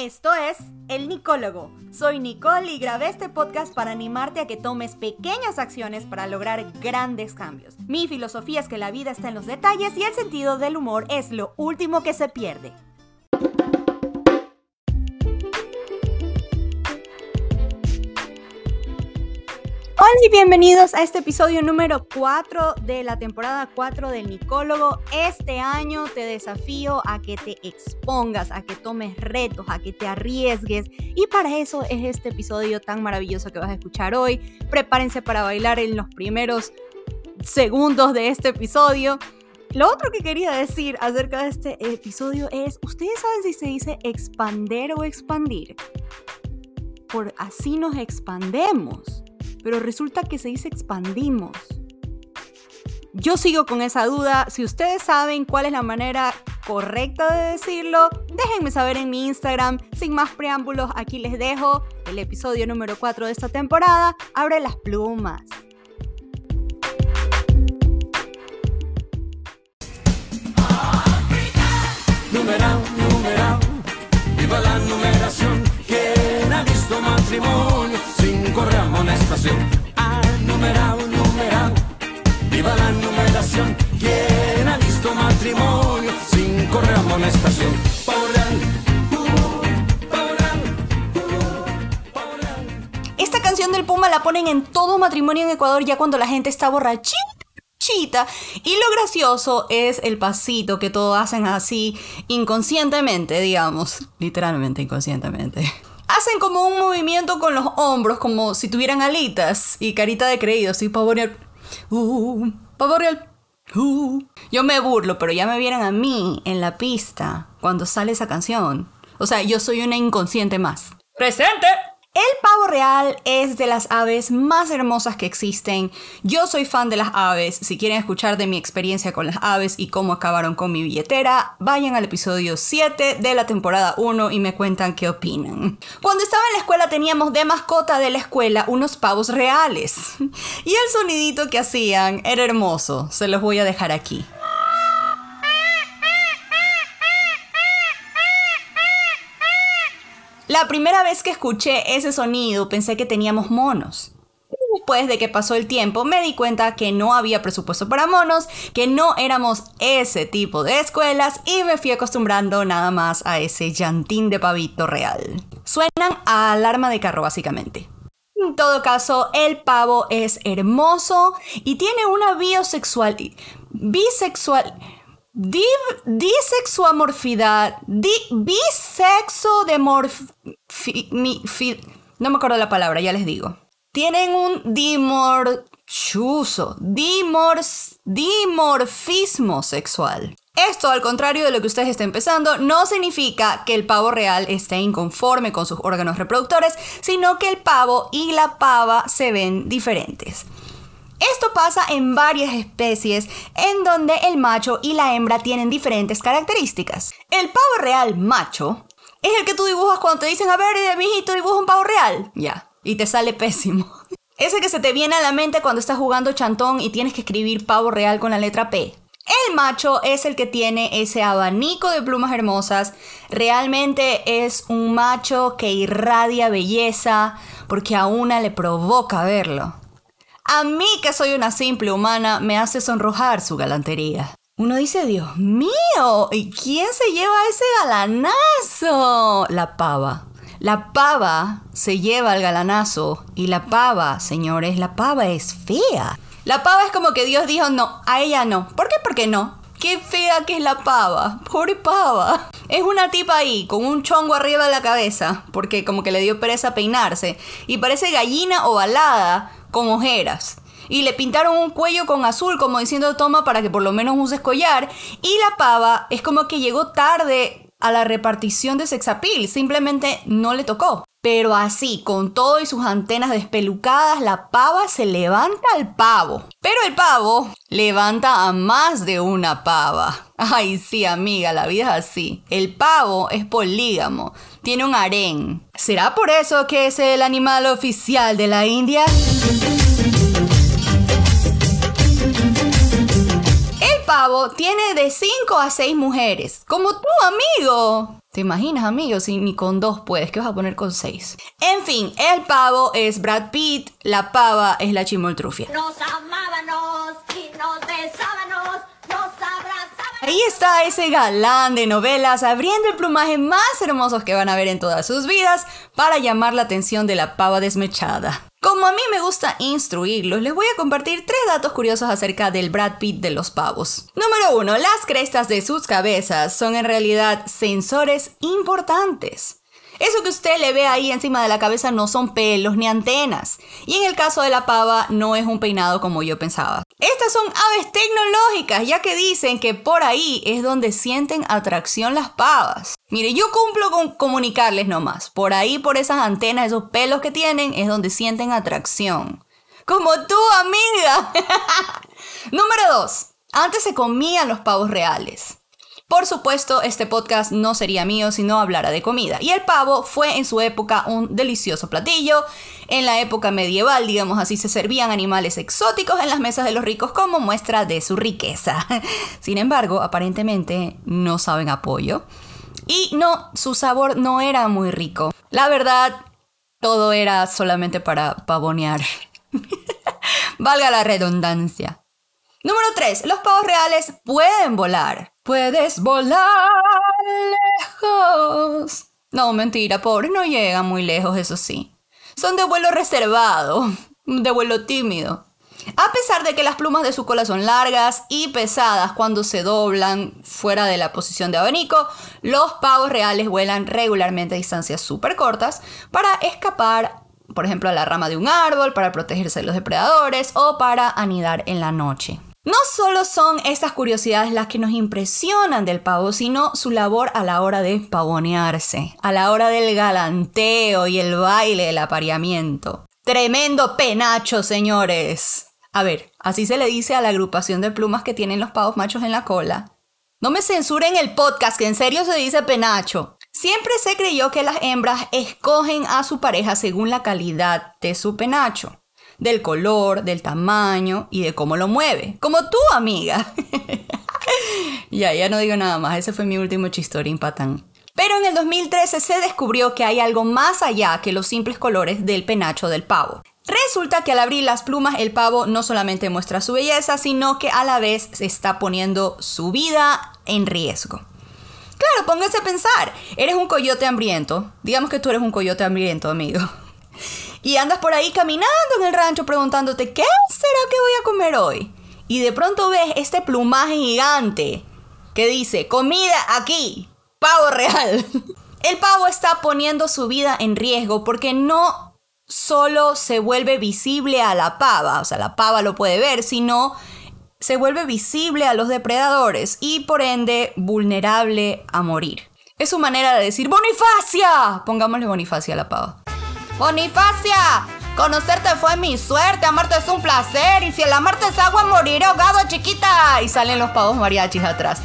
Esto es El Nicólogo. Soy Nicole y grabé este podcast para animarte a que tomes pequeñas acciones para lograr grandes cambios. Mi filosofía es que la vida está en los detalles y el sentido del humor es lo último que se pierde. Y bienvenidos a este episodio número 4 de la temporada 4 del Nicólogo. Este año te desafío a que te expongas, a que tomes retos, a que te arriesgues. Y para eso es este episodio tan maravilloso que vas a escuchar hoy. Prepárense para bailar en los primeros segundos de este episodio. Lo otro que quería decir acerca de este episodio es, ¿ustedes saben si se dice expander o expandir? Por así nos expandemos pero resulta que se dice expandimos. Yo sigo con esa duda. Si ustedes saben cuál es la manera correcta de decirlo, déjenme saber en mi Instagram. Sin más preámbulos, aquí les dejo el episodio número 4 de esta temporada. Abre las plumas. Numeral, numeral, viva la numeración. ¿Quién ha visto matrimonio sin correr amonestación? Ah, numeral, numeral, viva la numeración. ¿Quién ha visto matrimonio sin real, uh, pavo real. Esta canción del Puma la ponen en todo matrimonio en Ecuador ya cuando la gente está borrachita. Y lo gracioso es el pasito que todos hacen así inconscientemente, digamos. Literalmente inconscientemente. Hacen como un movimiento con los hombros, como si tuvieran alitas y carita de creído, así pavo real. Uh, pavo real. Uh. Yo me burlo, pero ya me vieran a mí en la pista cuando sale esa canción. O sea, yo soy una inconsciente más. ¡Presente! El pavo real es de las aves más hermosas que existen. Yo soy fan de las aves. Si quieren escuchar de mi experiencia con las aves y cómo acabaron con mi billetera, vayan al episodio 7 de la temporada 1 y me cuentan qué opinan. Cuando estaba en la escuela teníamos de mascota de la escuela unos pavos reales. Y el sonidito que hacían era hermoso. Se los voy a dejar aquí. La primera vez que escuché ese sonido pensé que teníamos monos. Después de que pasó el tiempo me di cuenta que no había presupuesto para monos, que no éramos ese tipo de escuelas y me fui acostumbrando nada más a ese llantín de pavito real. Suenan a alarma de carro básicamente. En todo caso, el pavo es hermoso y tiene una biosexual... bisexual... Di, disexuamorfidad, di, bisexo de no me acuerdo la palabra, ya les digo. Tienen un dimors, dimorfismo sexual. Esto, al contrario de lo que ustedes estén pensando, no significa que el pavo real esté inconforme con sus órganos reproductores, sino que el pavo y la pava se ven diferentes. Esto pasa en varias especies en donde el macho y la hembra tienen diferentes características. El pavo real macho es el que tú dibujas cuando te dicen, a ver, mijito, dibuja un pavo real. Ya, y te sale pésimo. Ese que se te viene a la mente cuando estás jugando chantón y tienes que escribir pavo real con la letra P. El macho es el que tiene ese abanico de plumas hermosas. Realmente es un macho que irradia belleza porque a una le provoca verlo. A mí, que soy una simple humana, me hace sonrojar su galantería. Uno dice, Dios mío, ¿y quién se lleva ese galanazo? La pava. La pava se lleva el galanazo y la pava, señores, la pava es fea. La pava es como que Dios dijo, no, a ella no. ¿Por qué? Porque no. Qué fea que es la pava. Pobre pava. Es una tipa ahí, con un chongo arriba de la cabeza, porque como que le dio pereza peinarse. Y parece gallina ovalada con ojeras. Y le pintaron un cuello con azul como diciendo toma para que por lo menos uses collar. Y la pava es como que llegó tarde a la repartición de sexapil, simplemente no le tocó. Pero así, con todo y sus antenas despelucadas, la pava se levanta al pavo. Pero el pavo levanta a más de una pava. Ay, sí, amiga, la vida es así. El pavo es polígamo, tiene un harén. ¿Será por eso que es el animal oficial de la India? El pavo tiene de 5 a 6 mujeres, como tu amigo. ¿Te ¿Te imaginas, amigos? Si ni con dos puedes, ¿qué vas a poner con seis? En fin, el pavo es Brad Pitt, la pava es la chimoltrufia. Nos amábamos y nos besábamos, nos abrazábamos. Ahí está ese galán de novelas abriendo el plumaje más hermosos que van a ver en todas sus vidas para llamar la atención de la pava desmechada. Como a mí me gusta instruirlos, les voy a compartir tres datos curiosos acerca del Brad Pitt de los pavos. Número uno, las crestas de sus cabezas son en realidad sensores importantes. Eso que usted le ve ahí encima de la cabeza no son pelos ni antenas. Y en el caso de la pava no es un peinado como yo pensaba. Estas son aves tecnológicas, ya que dicen que por ahí es donde sienten atracción las pavas. Mire, yo cumplo con comunicarles nomás. Por ahí, por esas antenas, esos pelos que tienen, es donde sienten atracción. Como tú, amiga. Número 2. Antes se comían los pavos reales. Por supuesto, este podcast no sería mío si no hablara de comida. Y el pavo fue en su época un delicioso platillo. En la época medieval, digamos así, se servían animales exóticos en las mesas de los ricos como muestra de su riqueza. Sin embargo, aparentemente no saben apoyo. Y no, su sabor no era muy rico. La verdad, todo era solamente para pavonear. Valga la redundancia. Número 3. Los pavos reales pueden volar. Puedes volar lejos. No, mentira, pobre, no llegan muy lejos, eso sí. Son de vuelo reservado, de vuelo tímido. A pesar de que las plumas de su cola son largas y pesadas cuando se doblan fuera de la posición de abanico, los pavos reales vuelan regularmente a distancias súper cortas para escapar, por ejemplo, a la rama de un árbol, para protegerse de los depredadores o para anidar en la noche. No solo son estas curiosidades las que nos impresionan del pavo, sino su labor a la hora de pavonearse, a la hora del galanteo y el baile del apareamiento. Tremendo penacho, señores. A ver, así se le dice a la agrupación de plumas que tienen los pavos machos en la cola. No me censuren el podcast, que en serio se dice penacho. Siempre se creyó que las hembras escogen a su pareja según la calidad de su penacho del color, del tamaño y de cómo lo mueve. Como tú, amiga. ya, ya no digo nada más. Ese fue mi último chistorín patán. Pero en el 2013 se descubrió que hay algo más allá que los simples colores del penacho del pavo. Resulta que al abrir las plumas el pavo no solamente muestra su belleza, sino que a la vez se está poniendo su vida en riesgo. Claro, póngase a pensar, eres un coyote hambriento, digamos que tú eres un coyote hambriento, amigo y andas por ahí caminando en el rancho preguntándote, ¿qué será que voy a comer hoy? Y de pronto ves este plumaje gigante que dice, comida aquí, pavo real. El pavo está poniendo su vida en riesgo porque no solo se vuelve visible a la pava, o sea, la pava lo puede ver, sino se vuelve visible a los depredadores y por ende vulnerable a morir. Es su manera de decir Bonifacia. Pongámosle Bonifacia a la pava. Bonifacia, conocerte fue mi suerte, amarte es un placer. Y si el amarte es agua, moriré ahogado, chiquita. Y salen los pavos mariachis atrás.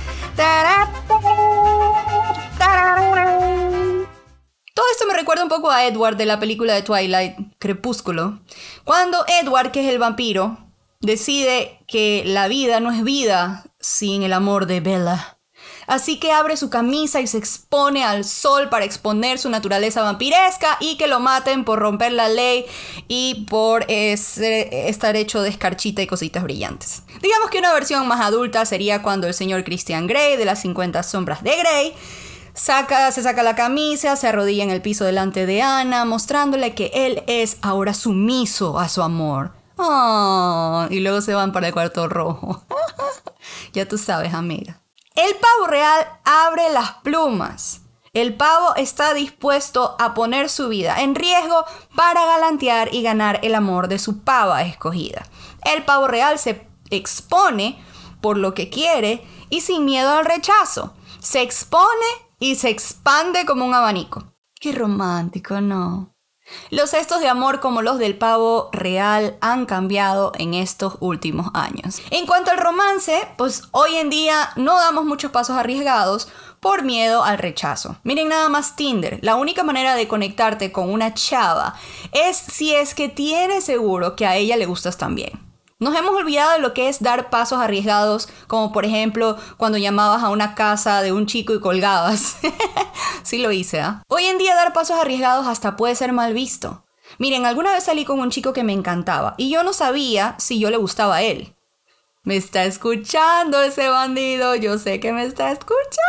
Todo esto me recuerda un poco a Edward de la película de Twilight, Crepúsculo. Cuando Edward, que es el vampiro, decide que la vida no es vida sin el amor de Bella. Así que abre su camisa y se expone al sol para exponer su naturaleza vampiresca y que lo maten por romper la ley y por estar hecho de escarchita y cositas brillantes. Digamos que una versión más adulta sería cuando el señor Christian Grey de las 50 sombras de Grey Saca, se saca la camisa, se arrodilla en el piso delante de Ana, mostrándole que él es ahora sumiso a su amor. Oh, y luego se van para el cuarto rojo. ya tú sabes, amiga. El pavo real abre las plumas. El pavo está dispuesto a poner su vida en riesgo para galantear y ganar el amor de su pava escogida. El pavo real se expone por lo que quiere y sin miedo al rechazo. Se expone y se expande como un abanico. Qué romántico, ¿no? Los gestos de amor como los del pavo real han cambiado en estos últimos años. En cuanto al romance, pues hoy en día no damos muchos pasos arriesgados por miedo al rechazo. Miren nada más Tinder, la única manera de conectarte con una chava es si es que tienes seguro que a ella le gustas también. Nos hemos olvidado de lo que es dar pasos arriesgados, como por ejemplo cuando llamabas a una casa de un chico y colgabas. sí lo hice, ¿ah? Hoy en día dar pasos arriesgados hasta puede ser mal visto. Miren, alguna vez salí con un chico que me encantaba y yo no sabía si yo le gustaba a él. Me está escuchando ese bandido, yo sé que me está escuchando.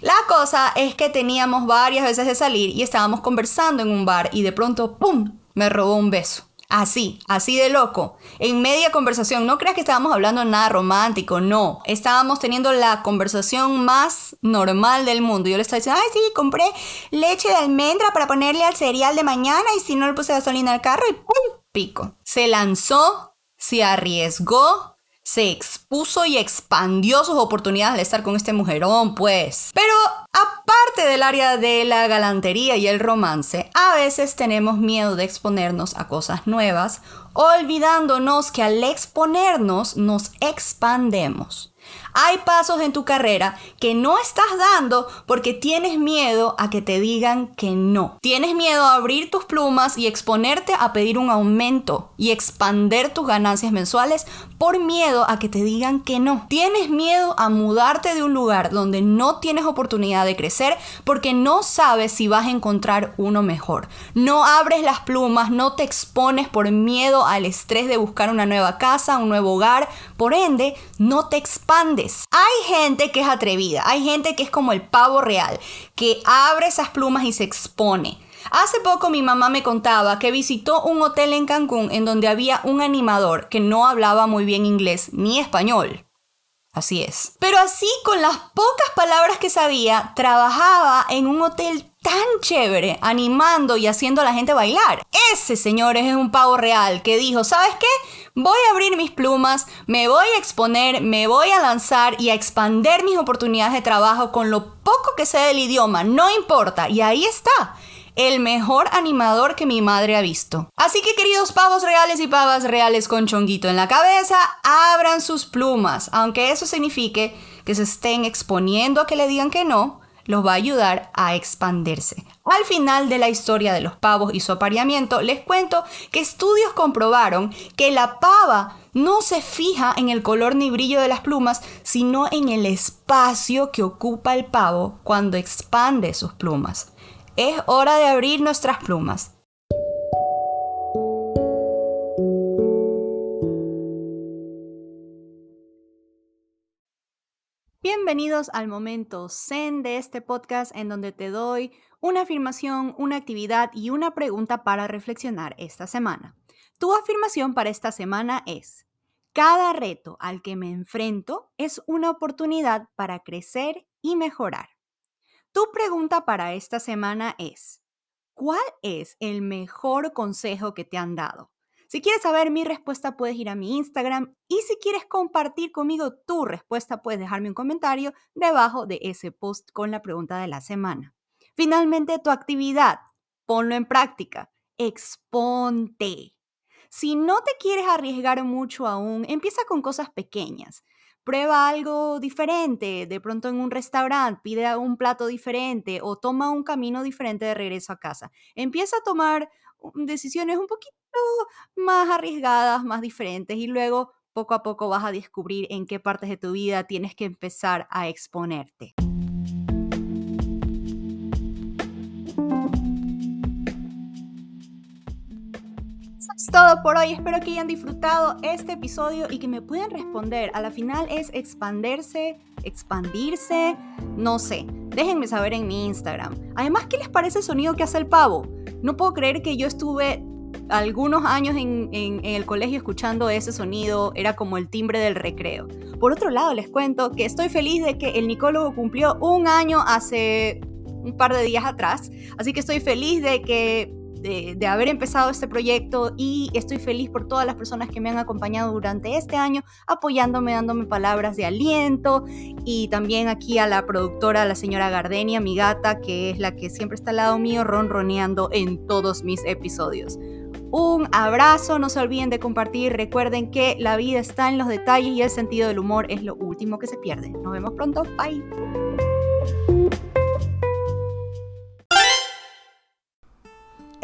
La cosa es que teníamos varias veces de salir y estábamos conversando en un bar y de pronto, ¡pum!, me robó un beso. Así, así de loco. En media conversación, no creas que estábamos hablando nada romántico, no. Estábamos teniendo la conversación más normal del mundo. Yo le estaba diciendo, ay, sí, compré leche de almendra para ponerle al cereal de mañana y si no le puse gasolina al carro y ¡pum! Pico. Se lanzó, se arriesgó, se expuso y expandió sus oportunidades al estar con este mujerón, pues. Pero aparte del área de la galantería y el romance, a veces tenemos miedo de exponernos a cosas nuevas, olvidándonos que al exponernos nos expandemos. Hay pasos en tu carrera que no estás dando porque tienes miedo a que te digan que no. Tienes miedo a abrir tus plumas y exponerte a pedir un aumento y expander tus ganancias mensuales por miedo a que te digan que no. Tienes miedo a mudarte de un lugar donde no tienes oportunidad de crecer porque no sabes si vas a encontrar uno mejor. No abres las plumas, no te expones por miedo al estrés de buscar una nueva casa, un nuevo hogar. Por ende, no te expandes hay gente que es atrevida, hay gente que es como el pavo real, que abre esas plumas y se expone. Hace poco mi mamá me contaba que visitó un hotel en Cancún en donde había un animador que no hablaba muy bien inglés ni español. Así es. Pero así, con las pocas palabras que sabía, trabajaba en un hotel tan chévere, animando y haciendo a la gente bailar. Ese, señores, es un pavo real que dijo, ¿sabes qué? Voy a abrir mis plumas, me voy a exponer, me voy a lanzar y a expander mis oportunidades de trabajo con lo poco que sé del idioma, no importa. Y ahí está el mejor animador que mi madre ha visto. Así que queridos pavos reales y pavas reales con chonguito en la cabeza, abran sus plumas, aunque eso signifique que se estén exponiendo a que le digan que no, los va a ayudar a expandirse. Al final de la historia de los pavos y su apareamiento, les cuento que estudios comprobaron que la pava no se fija en el color ni brillo de las plumas, sino en el espacio que ocupa el pavo cuando expande sus plumas. Es hora de abrir nuestras plumas. Bienvenidos al momento zen de este podcast en donde te doy una afirmación, una actividad y una pregunta para reflexionar esta semana. Tu afirmación para esta semana es, cada reto al que me enfrento es una oportunidad para crecer y mejorar. Tu pregunta para esta semana es, ¿cuál es el mejor consejo que te han dado? Si quieres saber mi respuesta, puedes ir a mi Instagram y si quieres compartir conmigo tu respuesta, puedes dejarme un comentario debajo de ese post con la pregunta de la semana. Finalmente, tu actividad, ponlo en práctica, exponte. Si no te quieres arriesgar mucho aún, empieza con cosas pequeñas prueba algo diferente, de pronto en un restaurante, pide un plato diferente o toma un camino diferente de regreso a casa. Empieza a tomar decisiones un poquito más arriesgadas, más diferentes y luego poco a poco vas a descubrir en qué partes de tu vida tienes que empezar a exponerte. Es todo por hoy. Espero que hayan disfrutado este episodio y que me puedan responder. A la final es expandirse, expandirse, no sé. Déjenme saber en mi Instagram. Además, ¿qué les parece el sonido que hace el pavo? No puedo creer que yo estuve algunos años en, en, el colegio escuchando ese sonido, era como el timbre del recreo. Por otro lado, les cuento que estoy feliz de que el Nicólogo cumplió un año hace un par de días atrás, así que estoy feliz de que de, haber empezado este proyecto y estoy feliz por todas las personas que me han acompañado durante este año, apoyándome, dándome palabras de aliento y también aquí a la productora, la señora Gardenia, mi gata, que es la que siempre está al lado mío ronroneando en todos mis episodios. Un abrazo, no se olviden de compartir, recuerden que la vida está en los detalles y el sentido del humor es lo último que se pierde. Nos vemos pronto, bye.